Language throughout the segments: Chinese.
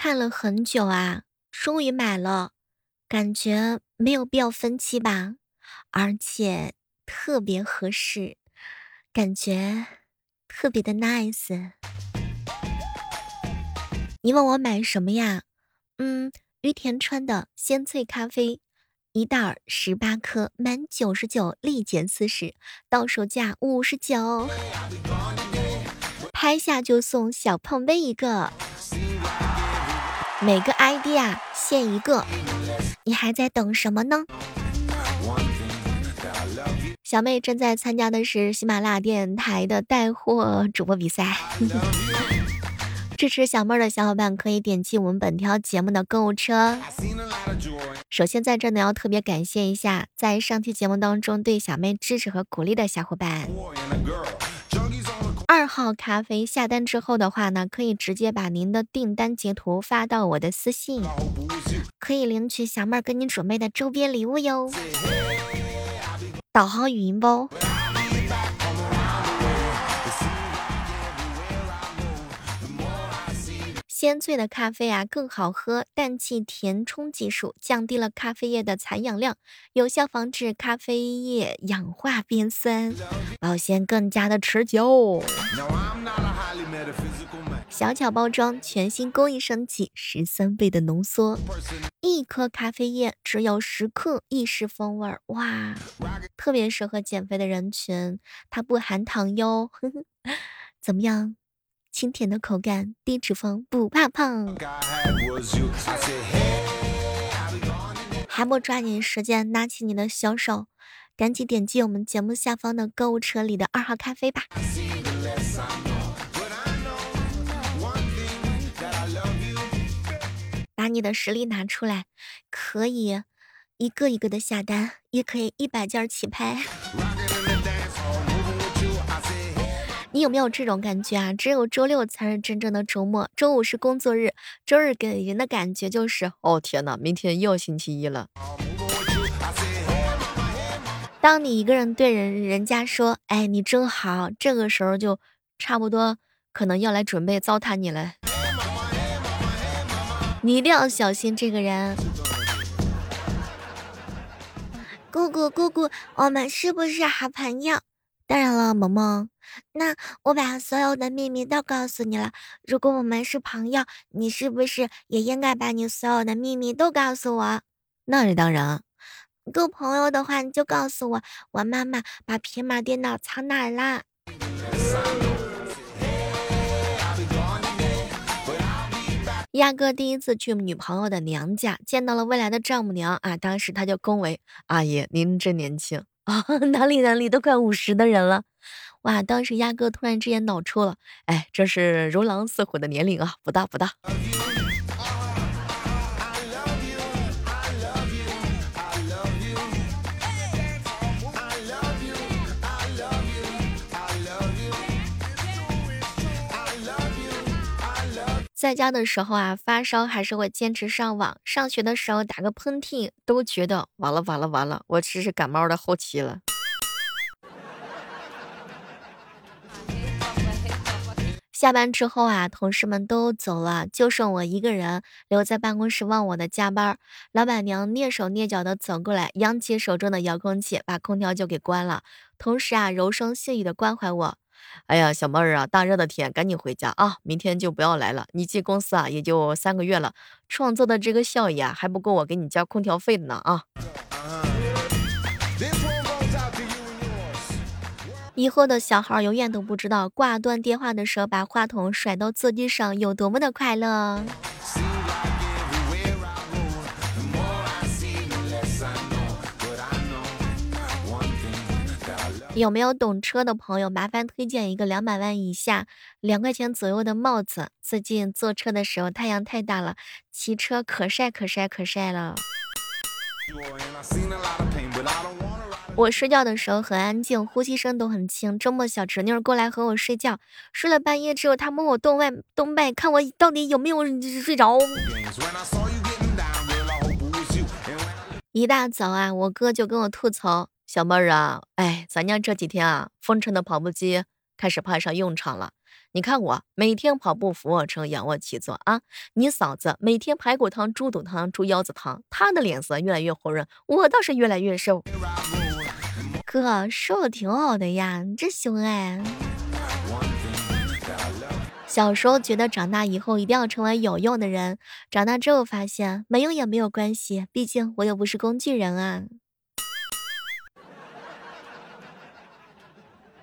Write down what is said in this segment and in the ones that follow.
看了很久啊，终于买了，感觉没有必要分期吧，而且特别合适，感觉特别的 nice。你问我买什么呀？嗯，于田川的鲜萃咖啡。一袋十八颗，满九十九立减四十，到手价五十九，拍下就送小胖杯一个，每个 ID 啊限一个，你还在等什么呢？小妹正在参加的是喜马拉雅电台的带货主播比赛。支持小妹儿的小伙伴可以点击我们本条节目的购物车。首先在这呢要特别感谢一下，在上期节目当中对小妹支持和鼓励的小伙伴。二号咖啡下单之后的话呢，可以直接把您的订单截图发到我的私信，可以领取小妹儿给你准备的周边礼物哟。导航语音包。鲜萃的咖啡啊更好喝，氮气填充技术降低了咖啡液的残氧量，有效防止咖啡液氧化变酸，保鲜更加的持久。小巧包装，全新工艺升级，十三倍的浓缩，一颗咖啡液只有十克，意式风味儿，哇，特别适合减肥的人群，它不含糖哟，怎么样？清甜的口感，低脂肪，不怕胖。还不抓紧时间，拿起你的小手，赶紧点击我们节目下方的购物车里的二号咖啡吧。把你的实力拿出来，可以一个一个的下单，也可以一百件起拍。你有没有这种感觉啊？只有周六才是真正的周末，周五是工作日，周日给人的感觉就是，哦天呐，明天又要星期一了。当你一个人对人人家说，哎，你真好，这个时候就差不多可能要来准备糟蹋你了。你一定要小心这个人。姑姑姑姑，我们是不是好朋友？当然了，萌萌。那我把所有的秘密都告诉你了。如果我们是朋友，你是不是也应该把你所有的秘密都告诉我？那是当然。够朋友的话，你就告诉我，我妈妈把平板电脑藏哪儿啦？亚哥第一次去女朋友的娘家，见到了未来的丈母娘啊，当时他就恭维阿姨：“您真年轻。”啊，哪里哪里都快五十的人了，哇！当时鸭哥突然之间脑抽了，哎，这是如狼似虎的年龄啊，不大不大。在家的时候啊，发烧还是会坚持上网；上学的时候打个喷嚏都觉得完了完了完了，我这是感冒的后期了。下班之后啊，同事们都走了，就剩我一个人留在办公室忘我的加班。老板娘蹑手蹑脚的走过来，扬起手中的遥控器，把空调就给关了，同时啊，柔声细语的关怀我。哎呀，小妹儿啊，大热的天，赶紧回家啊！明天就不要来了。你进公司啊，也就三个月了，创造的这个效益啊，还不够我给你交空调费的呢啊！以后的小孩永远都不知道挂断电话的时候，把话筒甩到座机上有多么的快乐。有没有懂车的朋友？麻烦推荐一个两百万以下、两块钱左右的帽子。最近坐车的时候太阳太大了，骑车可晒可晒可晒了。我睡觉的时候很安静，呼吸声都很轻。周末小侄女过来和我睡觉，睡了半夜之后，她摸我动外动脉，看我到底有没有睡着。一大早啊，我哥就跟我吐槽。小妹儿啊，哎，咱家这几天啊，风尘的跑步机开始派上用场了。你看我每天跑步、俯卧撑、仰卧起坐啊，你嫂子每天排骨汤、猪肚汤、猪腰子汤，她的脸色越来越红润，我倒是越来越瘦。哥，瘦的挺好的呀，你这凶哎。小时候觉得长大以后一定要成为有用的人，长大之后发现没用也没有关系，毕竟我又不是工具人啊。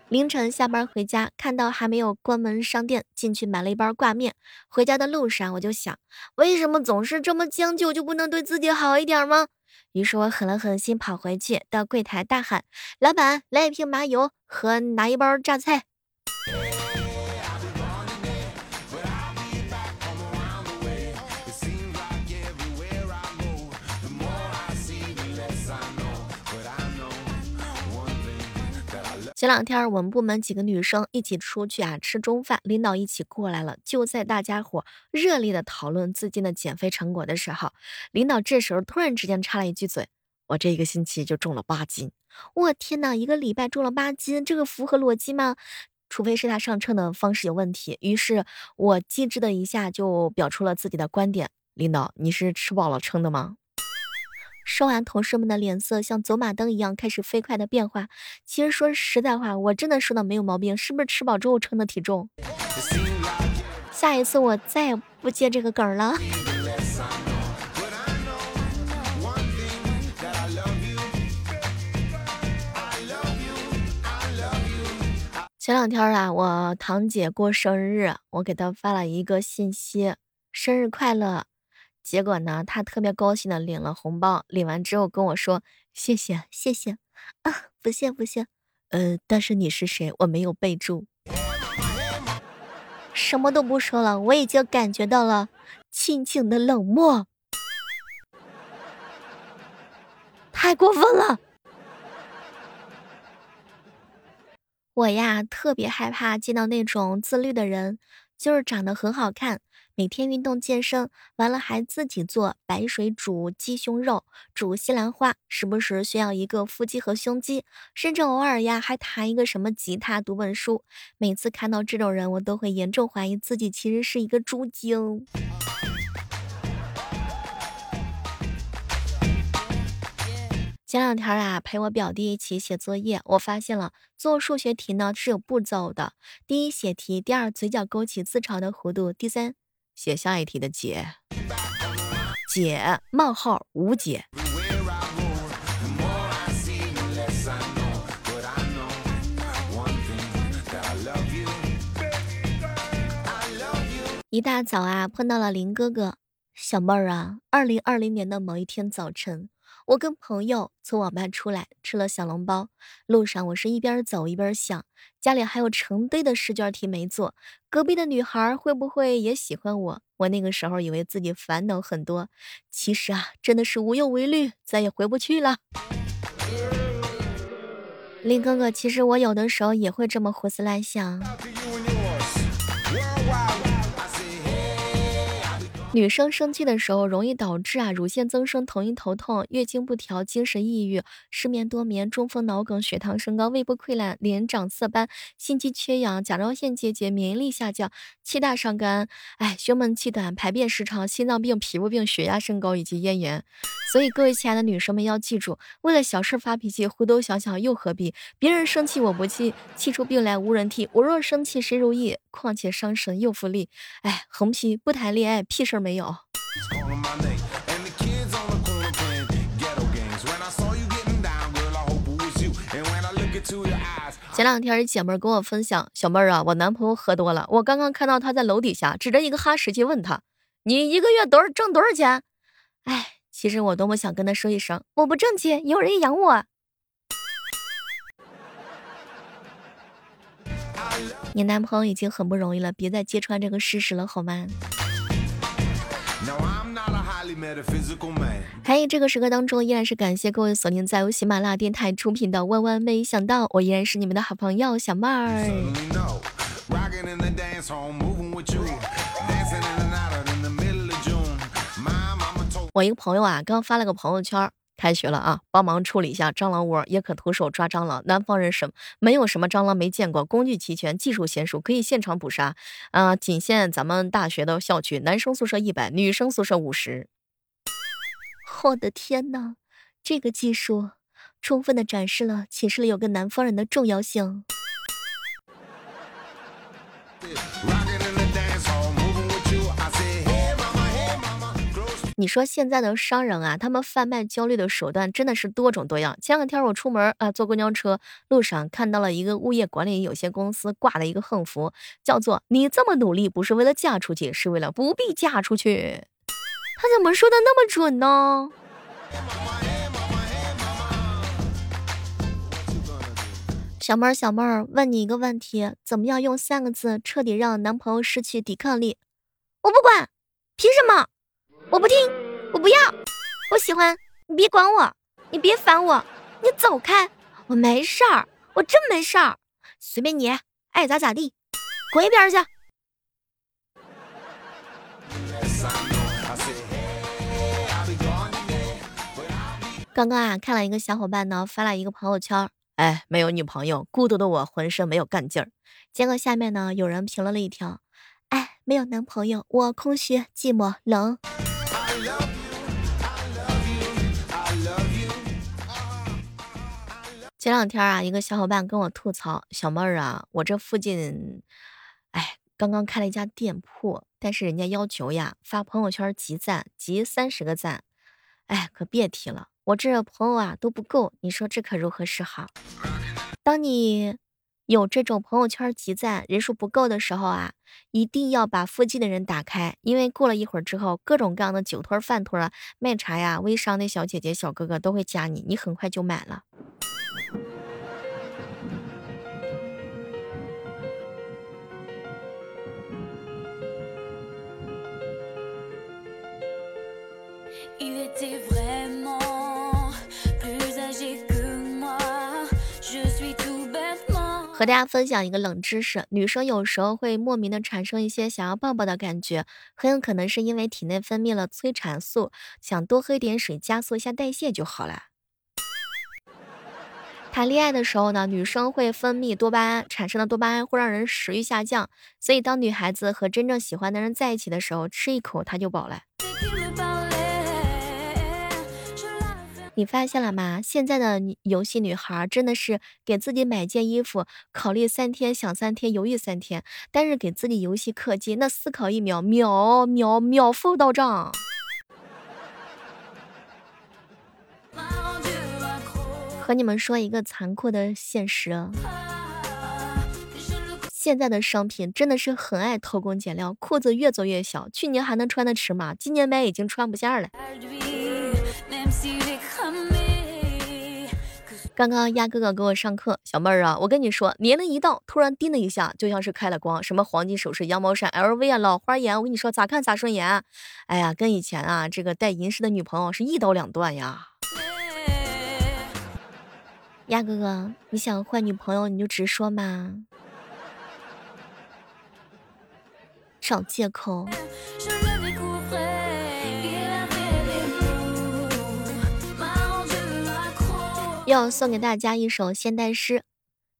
凌晨下班回家，看到还没有关门商店，进去买了一包挂面。回家的路上我就想，为什么总是这么将就，就不能对自己好一点吗？于是我狠了狠心，跑回去到柜台大喊：“老板，来一瓶麻油和拿一包榨菜。”前两天我们部门几个女生一起出去啊吃中饭，领导一起过来了。就在大家伙热烈的讨论最近的减肥成果的时候，领导这时候突然之间插了一句嘴：“我这一个星期就重了八斤。”我天哪，一个礼拜重了八斤，这个符合逻辑吗？除非是他上称的方式有问题。于是我机智的一下就表出了自己的观点：“领导，你是吃饱了撑的吗？”说完，同事们的脸色像走马灯一样开始飞快的变化。其实说实在话，我真的说的没有毛病，是不是吃饱之后称的体重？下一次我再也不接这个梗了。前两天啊，我堂姐过生日，我给她发了一个信息：“生日快乐。”结果呢，他特别高兴的领了红包，领完之后跟我说：“谢谢，谢谢，啊，不谢不谢，呃，但是你是谁？我没有备注。”什么都不说了，我已经感觉到了亲情的冷漠，太过分了。我呀，特别害怕见到那种自律的人，就是长得很好看。每天运动健身完了，还自己做白水煮鸡胸肉，煮西兰花，时不时炫耀一个腹肌和胸肌，甚至偶尔呀还弹一个什么吉他、读本书。每次看到这种人，我都会严重怀疑自己其实是一个猪精。前两天啊，陪我表弟一起写作业，我发现了做数学题呢是有步骤的：第一写题，第二嘴角勾起自嘲的弧度，第三。写下一题的解，解冒号无解。一大早啊，碰到了林哥哥，小妹儿啊，二零二零年的某一天早晨。我跟朋友从网吧出来，吃了小笼包。路上我是一边走一边想，家里还有成堆的试卷题没做，隔壁的女孩会不会也喜欢我？我那个时候以为自己烦恼很多，其实啊，真的是无忧无虑，再也回不去了。林哥哥，其实我有的时候也会这么胡思乱想。女生生气的时候，容易导致啊乳腺增生、头晕头痛、月经不调、精神抑郁、失眠多眠、中风、脑梗、血糖升高、胃部溃烂、脸长色斑、心肌缺氧、甲状腺结节、免疫力下降、气大伤肝、哎胸闷气短、排便失常、心脏病、皮肤病、血压升高以及咽炎。所以各位亲爱的女生们要记住，为了小事发脾气，回头想想又何必？别人生气我不气，气出病来无人替；我若生气谁如意？况且伤神又费力。哎，横批不谈恋爱屁事儿。没有。前两天姐妹儿跟我分享，小妹儿啊，我男朋友喝多了，我刚刚看到他在楼底下指着一个哈士奇问他：“你一个月多少挣多少钱？”哎，其实我多么想跟他说一声，我不挣钱，有人养我。你男朋友已经很不容易了，别再揭穿这个事实了，好吗？嗨，这个时刻当中依然是感谢各位锁定在由喜马拉雅电台出品的《万万没想到》，我依然是你们的好朋友小妹儿。我一个朋友啊，刚发了个朋友圈，他。开学了啊，帮忙处理一下蟑螂窝，也可徒手抓蟑螂。南方人什没有什么蟑螂没见过，工具齐全，技术娴熟，可以现场捕杀。啊，仅限咱们大学的校区，男生宿舍一百，女生宿舍五十。我的天哪，这个技术充分的展示了寝室里有个南方人的重要性。你说现在的商人啊，他们贩卖焦虑的手段真的是多种多样。前两天我出门啊，坐公交车路上看到了一个物业管理有限公司挂了一个横幅，叫做“你这么努力不是为了嫁出去，是为了不必嫁出去”。他怎么说的那么准呢？小妹儿，小妹儿，问你一个问题：怎么样用三个字彻底让男朋友失去抵抗力？我不管，凭什么？我不听，我不要，我喜欢你，别管我，你别烦我，你走开，我没事儿，我真没事儿，随便你爱咋咋地，滚一边去。刚刚啊，看了一个小伙伴呢发了一个朋友圈，哎，没有女朋友，孤独的我浑身没有干劲儿。结果下面呢有人评论了一条，哎，没有男朋友，我空虚、寂寞、冷。前两天啊，一个小伙伴跟我吐槽：“小妹儿啊，我这附近，哎，刚刚开了一家店铺，但是人家要求呀，发朋友圈集赞，集三十个赞，哎，可别提了，我这朋友啊都不够，你说这可如何是好？当你有这种朋友圈集赞人数不够的时候啊，一定要把附近的人打开，因为过了一会儿之后，各种各样的酒托、饭托啊、卖茶呀、微商的小姐姐、小哥哥都会加你，你很快就买了。”和大家分享一个冷知识：女生有时候会莫名的产生一些想要抱抱的感觉，很有可能是因为体内分泌了催产素，想多喝点水，加速一下代谢就好了。谈恋爱的时候呢，女生会分泌多巴胺，产生的多巴胺会让人食欲下降，所以当女孩子和真正喜欢的人在一起的时候，吃一口她就饱了。你发现了吗？现在的游戏女孩真的是给自己买件衣服，考虑三天，想三天，犹豫三天；但是给自己游戏氪金，那思考一秒，秒秒秒付到账。和你们说一个残酷的现实，现在的商品真的是很爱偷工减料，裤子越做越小，去年还能穿的尺码，今年买已经穿不下了。刚刚鸭哥哥给我上课，小妹儿啊，我跟你说，年龄一到，突然叮的一下，就像是开了光，什么黄金首饰、羊毛衫、LV 啊、老花眼，我跟你说咋看咋顺眼。哎呀，跟以前啊，这个戴银饰的女朋友是一刀两断呀。鸭哥哥，你想换女朋友你就直说嘛，找借口。要送给大家一首现代诗：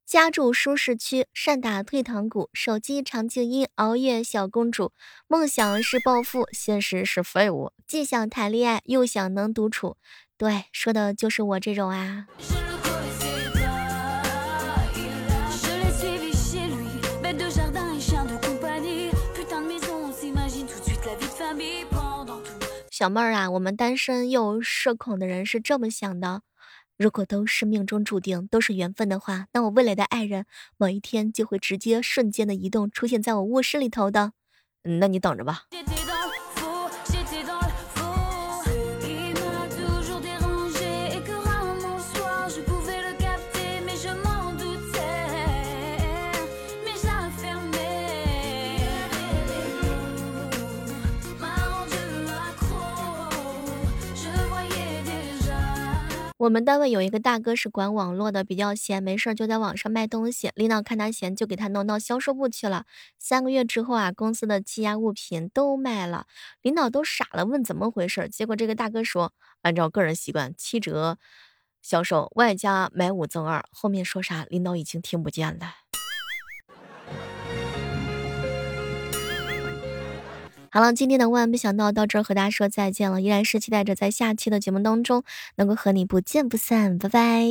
家住舒适区，善打退堂鼓，手机长静音，熬夜小公主，梦想是暴富，现实是废物，既想谈恋爱又想能独处。对，说的就是我这种啊。小妹儿啊，我们单身又社恐的人是这么想的。如果都是命中注定，都是缘分的话，那我未来的爱人某一天就会直接瞬间的移动出现在我卧室里头的。那你等着吧。我们单位有一个大哥是管网络的，比较闲，没事就在网上卖东西。领导看他闲，就给他弄到销售部去了。三个月之后啊，公司的积压物品都卖了，领导都傻了，问怎么回事？结果这个大哥说，按照个人习惯，七折销售，外加买五赠二。后面说啥，领导已经听不见了。好了，今天的万万没想到到这儿和大家说再见了，依然是期待着在下期的节目当中能够和你不见不散，拜拜。